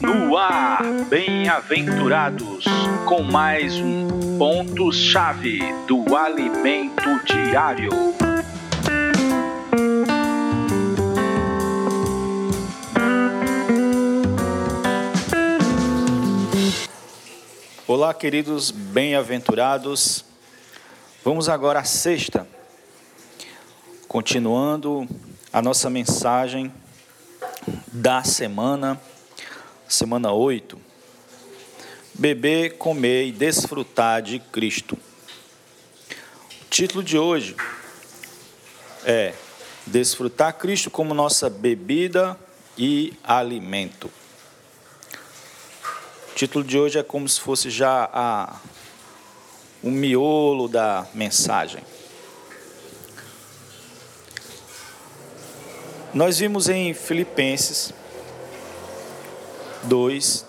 No ar, bem-aventurados, com mais um ponto-chave do alimento diário. Olá, queridos bem-aventurados. Vamos agora à sexta, continuando a nossa mensagem da semana, semana 8. Beber, comer e desfrutar de Cristo. O título de hoje é Desfrutar Cristo como nossa bebida e alimento. O título de hoje é como se fosse já a, o miolo da mensagem. Nós vimos em Filipenses 2,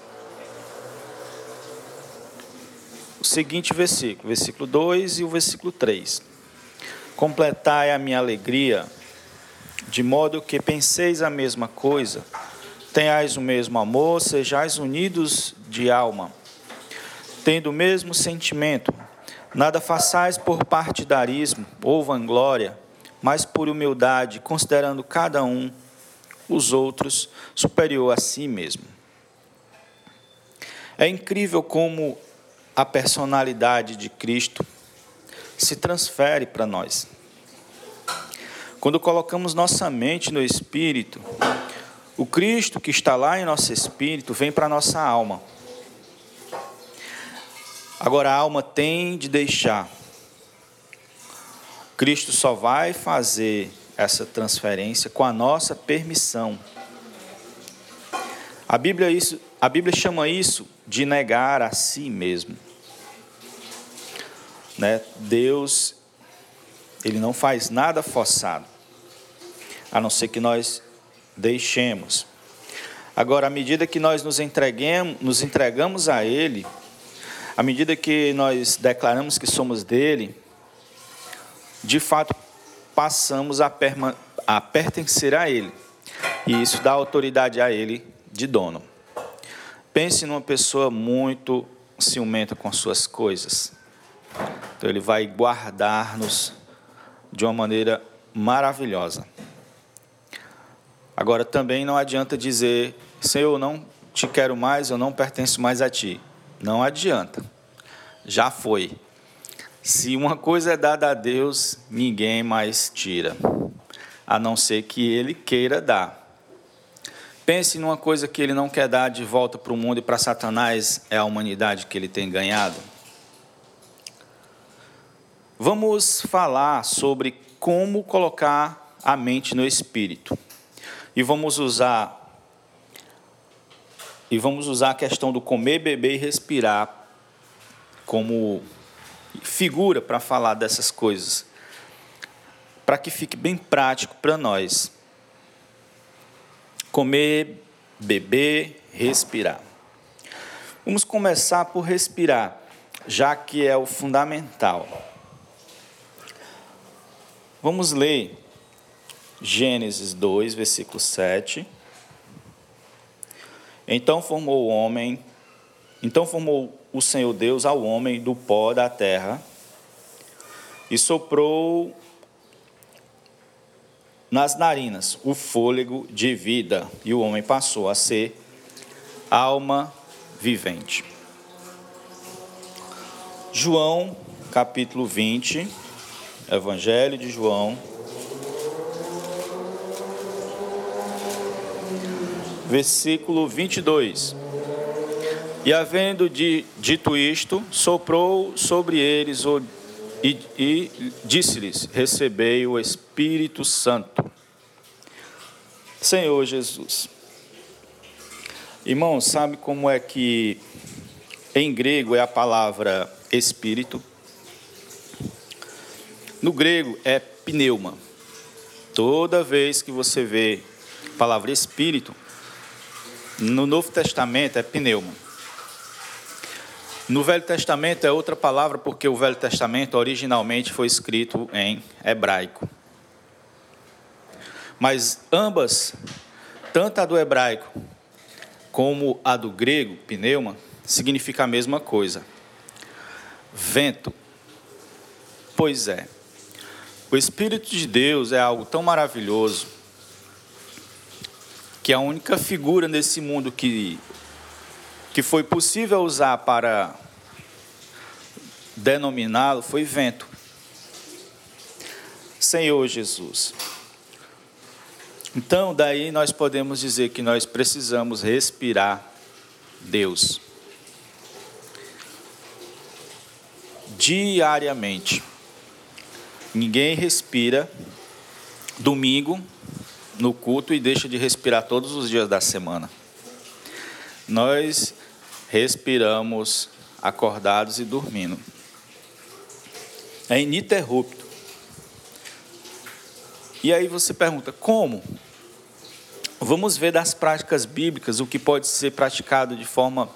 o seguinte versículo, versículo 2 e o versículo 3. Completai a minha alegria, de modo que penseis a mesma coisa, tenhais o mesmo amor, sejais unidos de alma, tendo o mesmo sentimento. Nada façais por partidarismo ou vanglória, mas por humildade, considerando cada um os outros superior a si mesmo. É incrível como a personalidade de Cristo se transfere para nós. Quando colocamos nossa mente no Espírito, o Cristo que está lá em nosso espírito vem para nossa alma. Agora a alma tem de deixar. Cristo só vai fazer essa transferência com a nossa permissão. A Bíblia, isso, a Bíblia chama isso de negar a si mesmo. Né? Deus, Ele não faz nada forçado, a não ser que nós deixemos. Agora, à medida que nós nos, entreguemos, nos entregamos a Ele, à medida que nós declaramos que somos dele, de fato passamos a, perma, a pertencer a Ele. E isso dá autoridade a Ele de dono. Pense numa pessoa muito ciumenta com as suas coisas. Então Ele vai guardar-nos de uma maneira maravilhosa. Agora também não adianta dizer, Senhor, eu não te quero mais, eu não pertenço mais a ti. Não adianta. Já foi. Se uma coisa é dada a Deus, ninguém mais tira, a não ser que Ele queira dar. Pense numa coisa que Ele não quer dar de volta para o mundo e para Satanás, é a humanidade que Ele tem ganhado. Vamos falar sobre como colocar a mente no espírito. E vamos usar e vamos usar a questão do comer, beber e respirar como figura para falar dessas coisas, para que fique bem prático para nós. Comer, beber, respirar. Vamos começar por respirar, já que é o fundamental. Vamos ler Gênesis 2, versículo 7. Então formou o homem, então formou o Senhor Deus ao homem do pó da terra e soprou nas narinas o fôlego de vida, e o homem passou a ser alma vivente. João, capítulo 20, Evangelho de João, versículo 22. E havendo dito isto, soprou sobre eles o, e, e disse-lhes: Recebei o Espírito Santo. Senhor Jesus. Irmão, sabe como é que em grego é a palavra espírito? No grego é pneuma. Toda vez que você vê a palavra espírito, no Novo Testamento é pneuma. No Velho Testamento é outra palavra, porque o Velho Testamento originalmente foi escrito em hebraico. Mas ambas tanto a do hebraico como a do grego, pneuma, significa a mesma coisa. Vento. Pois é. O Espírito de Deus é algo tão maravilhoso que a única figura nesse mundo que, que foi possível usar para denominá-lo foi vento. Senhor Jesus. Então, daí nós podemos dizer que nós precisamos respirar Deus diariamente. Ninguém respira domingo no culto e deixa de respirar todos os dias da semana. Nós respiramos acordados e dormindo. É ininterrupto. E aí você pergunta, como? Vamos ver das práticas bíblicas o que pode ser praticado de forma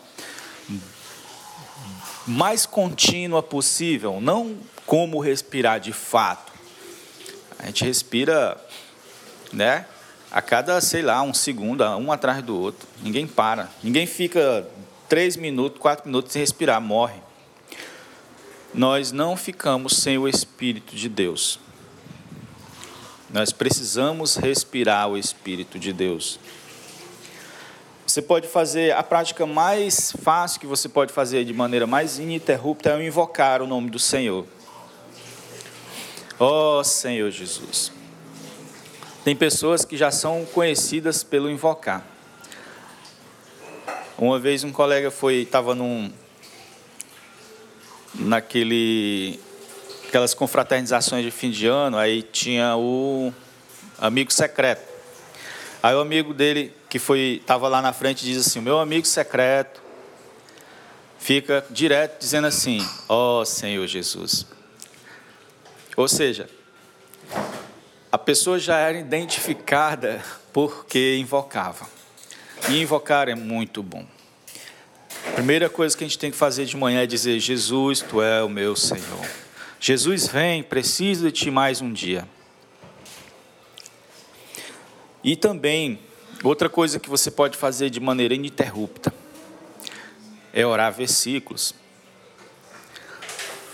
mais contínua possível, não como respirar de fato. A gente respira, né? A cada, sei lá, um segundo, um atrás do outro. Ninguém para. Ninguém fica três minutos, quatro minutos sem respirar, morre. Nós não ficamos sem o Espírito de Deus. Nós precisamos respirar o Espírito de Deus. Você pode fazer a prática mais fácil que você pode fazer de maneira mais ininterrupta é invocar o nome do Senhor. Ó oh, Senhor Jesus. Tem pessoas que já são conhecidas pelo invocar. Uma vez um colega foi estava num naquele aquelas confraternizações de fim de ano, aí tinha o amigo secreto. Aí o amigo dele, que foi estava lá na frente, diz assim: Meu amigo secreto, fica direto dizendo assim: Ó oh, Senhor Jesus. Ou seja, a pessoa já era identificada porque invocava. E invocar é muito bom. A primeira coisa que a gente tem que fazer de manhã é dizer: Jesus, tu é o meu Senhor. Jesus vem, preciso de ti mais um dia. E também, outra coisa que você pode fazer de maneira ininterrupta é orar versículos.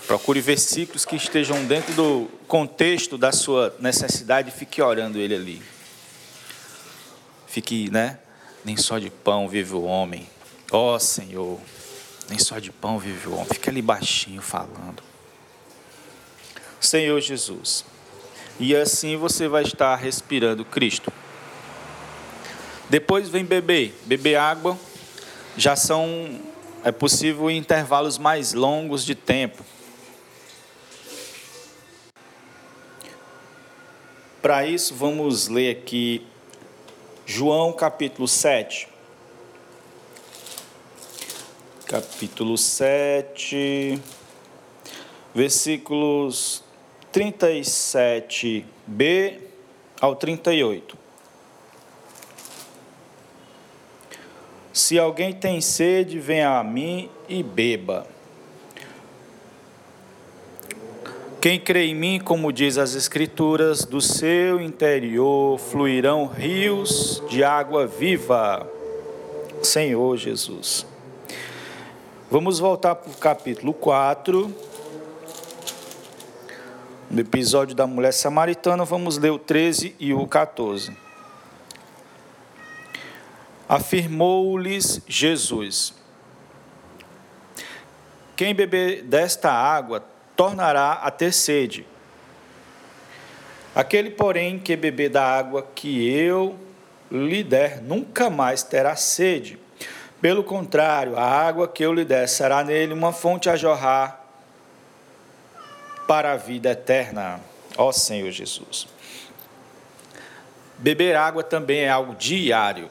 Procure versículos que estejam dentro do contexto da sua necessidade e fique orando ele ali. Fique, né? Nem só de pão vive o homem. Ó oh, Senhor, nem só de pão vive o homem. Fica ali baixinho falando. Senhor Jesus. E assim você vai estar respirando Cristo. Depois vem beber, beber água. Já são é possível intervalos mais longos de tempo. Para isso, vamos ler aqui João capítulo 7. Capítulo 7, versículos 37b ao 38. Se alguém tem sede, venha a mim e beba. Quem crê em mim, como diz as Escrituras, do seu interior fluirão rios de água viva. Senhor Jesus. Vamos voltar para o capítulo 4 no episódio da mulher samaritana, vamos ler o 13 e o 14. Afirmou-lhes Jesus: Quem beber desta água tornará a ter sede. Aquele, porém, que beber da água que eu lhe der, nunca mais terá sede. Pelo contrário, a água que eu lhe der será nele uma fonte a jorrar para a vida eterna, ó Senhor Jesus. Beber água também é algo diário.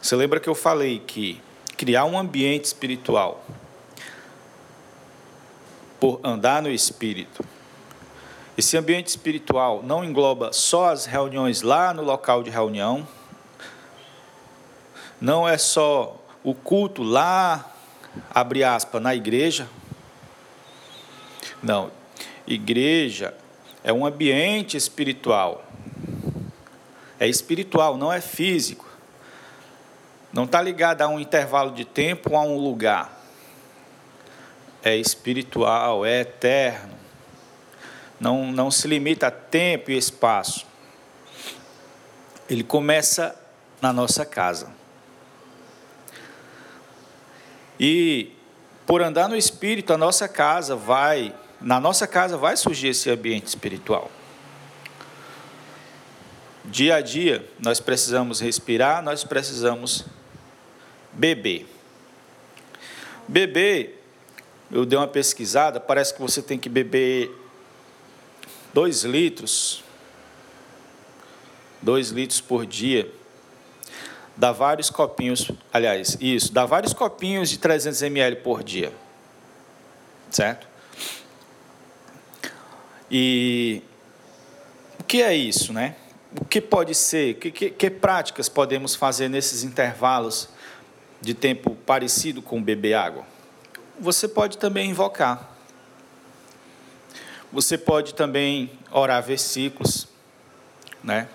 Você lembra que eu falei que criar um ambiente espiritual por andar no espírito. Esse ambiente espiritual não engloba só as reuniões lá no local de reunião, não é só o culto lá, abre aspas, na igreja, não. Igreja é um ambiente espiritual. é espiritual, não é físico. Não está ligado a um intervalo de tempo ou a um lugar. É espiritual, é eterno. Não, não se limita a tempo e espaço. Ele começa na nossa casa. E por andar no espírito, a nossa casa vai, na nossa casa vai surgir esse ambiente espiritual. Dia a dia, nós precisamos respirar, nós precisamos beber. Beber, eu dei uma pesquisada, parece que você tem que beber dois litros, dois litros por dia. Dá vários copinhos, aliás, isso, dá vários copinhos de 300 ml por dia. Certo? E o que é isso, né? O que pode ser? Que, que, que práticas podemos fazer nesses intervalos de tempo parecido com beber água? Você pode também invocar. Você pode também orar versículos, né?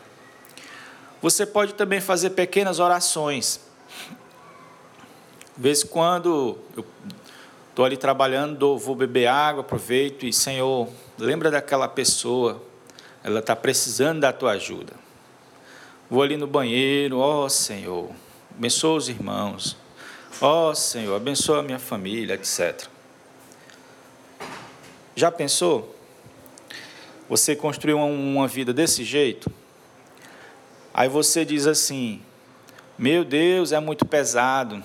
Você pode também fazer pequenas orações. De vez em quando eu estou ali trabalhando, vou beber água, aproveito e, Senhor, lembra daquela pessoa, ela está precisando da tua ajuda. Vou ali no banheiro, ó oh, Senhor, abençoa os irmãos. Ó oh, Senhor, abençoa a minha família, etc. Já pensou? Você construiu uma vida desse jeito? Aí você diz assim: Meu Deus, é muito pesado.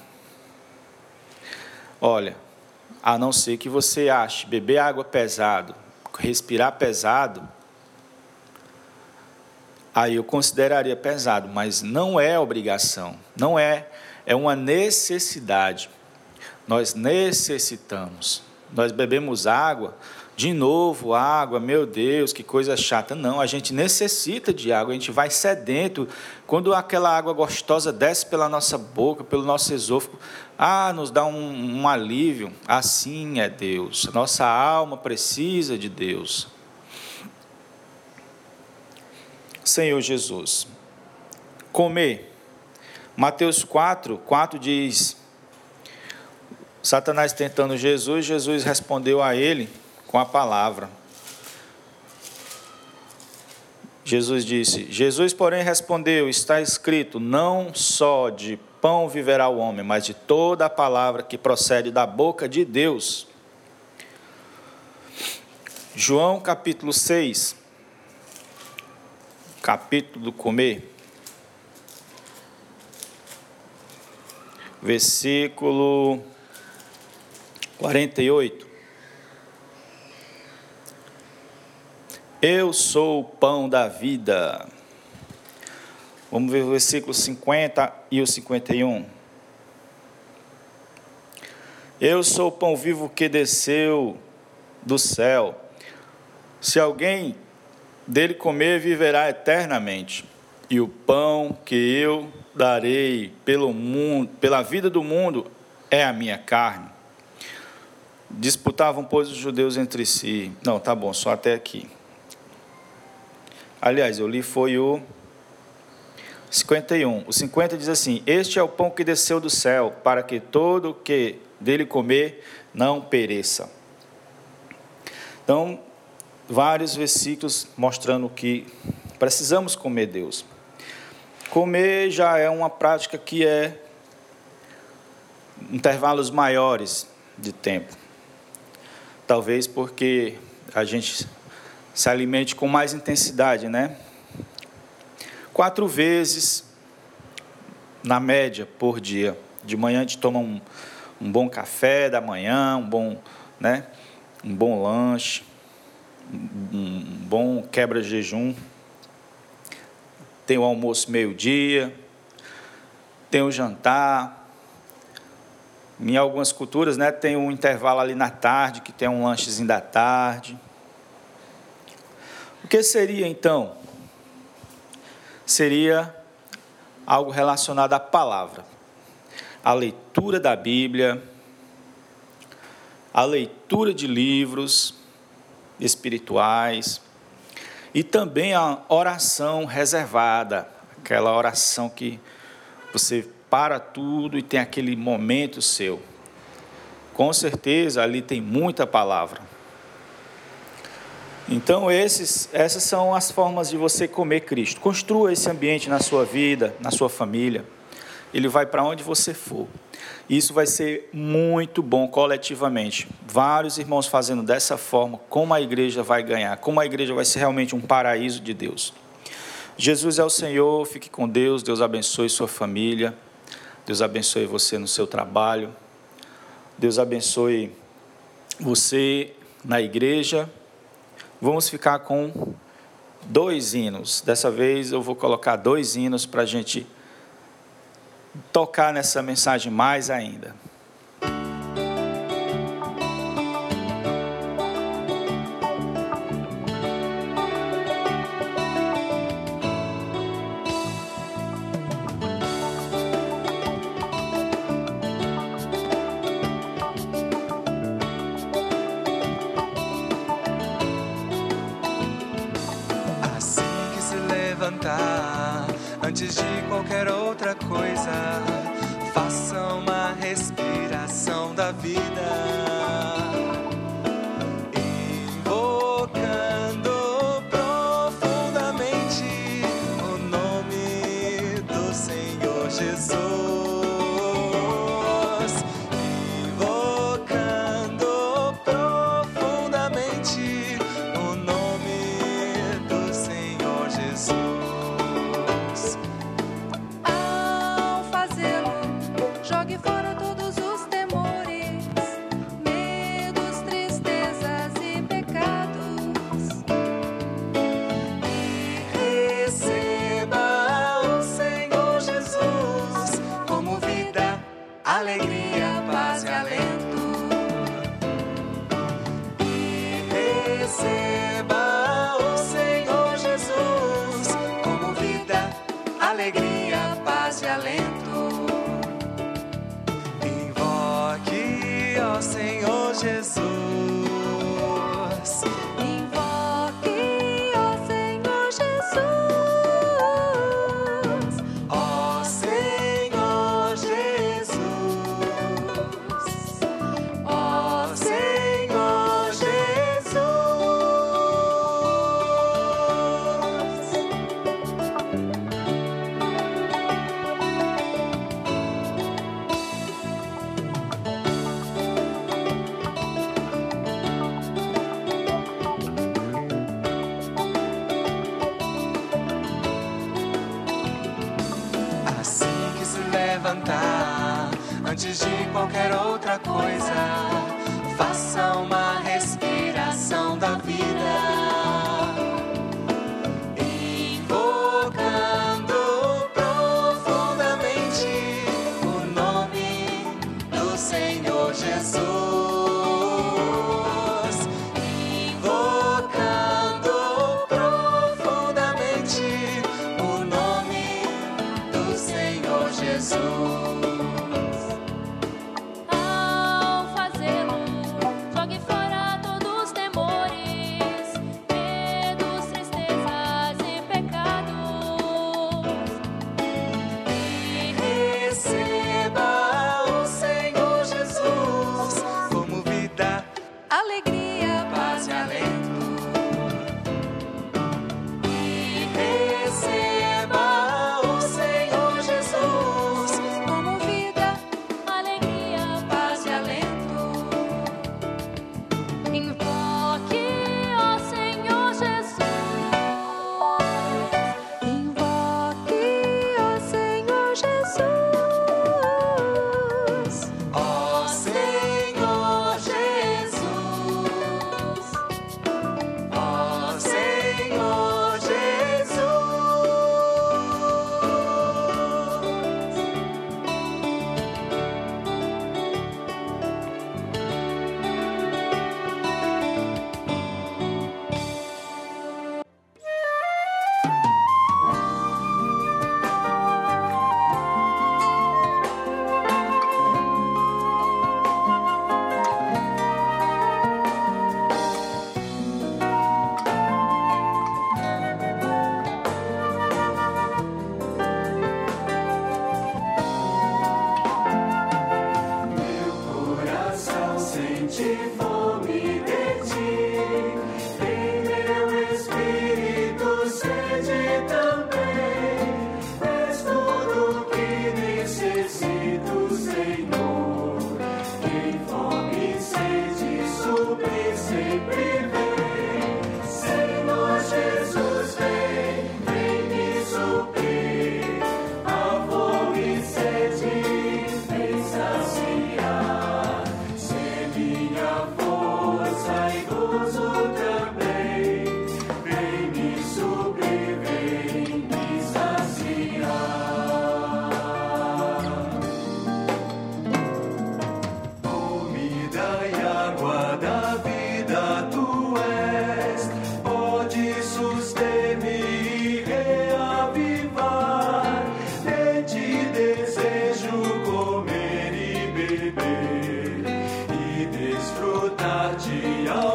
Olha, a não ser que você ache beber água pesado, respirar pesado, aí eu consideraria pesado, mas não é obrigação, não é é uma necessidade. Nós necessitamos. Nós bebemos água, de novo água, meu Deus, que coisa chata. Não, a gente necessita de água, a gente vai sedento. Quando aquela água gostosa desce pela nossa boca, pelo nosso esôfago, ah, nos dá um, um alívio. Assim é Deus. Nossa alma precisa de Deus. Senhor Jesus, comer Mateus 4, 4 diz: Satanás tentando Jesus, Jesus respondeu a ele com a palavra. Jesus disse: Jesus, porém, respondeu: Está escrito, não só de pão viverá o homem, mas de toda a palavra que procede da boca de Deus. João capítulo 6, capítulo do comer. Versículo 48. Eu sou o pão da vida. Vamos ver o versículo 50 e o 51. Eu sou o pão vivo que desceu do céu. Se alguém dele comer, viverá eternamente. E o pão que eu darei pelo mundo, pela vida do mundo é a minha carne. Disputavam, pois, os judeus entre si. Não, tá bom, só até aqui. Aliás, eu li foi o 51. O 50 diz assim: Este é o pão que desceu do céu, para que todo o que dele comer não pereça. Então, vários versículos mostrando que precisamos comer Deus. Comer já é uma prática que é intervalos maiores de tempo. Talvez porque a gente se alimente com mais intensidade, né? Quatro vezes, na média, por dia. De manhã a gente toma um, um bom café da manhã, um bom, né? um bom lanche, um bom quebra-jejum tem o almoço meio-dia, tem o jantar. Em algumas culturas, né, tem um intervalo ali na tarde, que tem um lanchezinho da tarde. O que seria então? Seria algo relacionado à palavra, a leitura da Bíblia, a leitura de livros espirituais, e também a oração reservada, Aquela oração que você para tudo e tem aquele momento seu. Com certeza ali tem muita palavra. Então, esses, essas são as formas de você comer Cristo. Construa esse ambiente na sua vida, na sua família. Ele vai para onde você for. Isso vai ser muito bom coletivamente. Vários irmãos fazendo dessa forma, como a igreja vai ganhar, como a igreja vai ser realmente um paraíso de Deus. Jesus é o Senhor, fique com Deus, Deus abençoe sua família, Deus abençoe você no seu trabalho, Deus abençoe você na igreja. Vamos ficar com dois hinos. Dessa vez eu vou colocar dois hinos para a gente tocar nessa mensagem mais ainda. desfrutar de algo.